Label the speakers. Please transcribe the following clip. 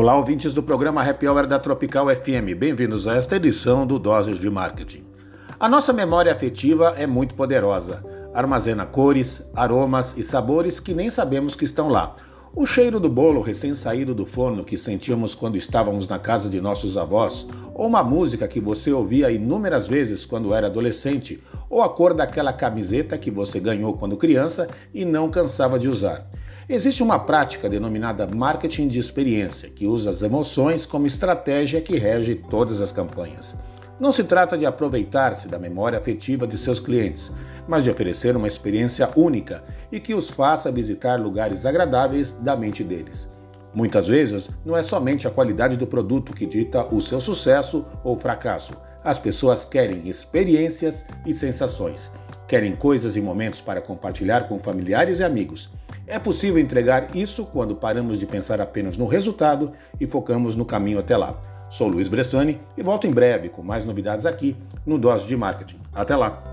Speaker 1: Olá, ouvintes do programa Happy Hour da Tropical FM. Bem-vindos a esta edição do Doses de Marketing. A nossa memória afetiva é muito poderosa. Armazena cores, aromas e sabores que nem sabemos que estão lá. O cheiro do bolo recém-saído do forno que sentíamos quando estávamos na casa de nossos avós, ou uma música que você ouvia inúmeras vezes quando era adolescente, ou a cor daquela camiseta que você ganhou quando criança e não cansava de usar. Existe uma prática denominada marketing de experiência, que usa as emoções como estratégia que rege todas as campanhas. Não se trata de aproveitar-se da memória afetiva de seus clientes, mas de oferecer uma experiência única e que os faça visitar lugares agradáveis da mente deles. Muitas vezes, não é somente a qualidade do produto que dita o seu sucesso ou fracasso. As pessoas querem experiências e sensações. Querem coisas e momentos para compartilhar com familiares e amigos. É possível entregar isso quando paramos de pensar apenas no resultado e focamos no caminho até lá. Sou Luiz Bressani e volto em breve com mais novidades aqui no Dose de Marketing. Até lá!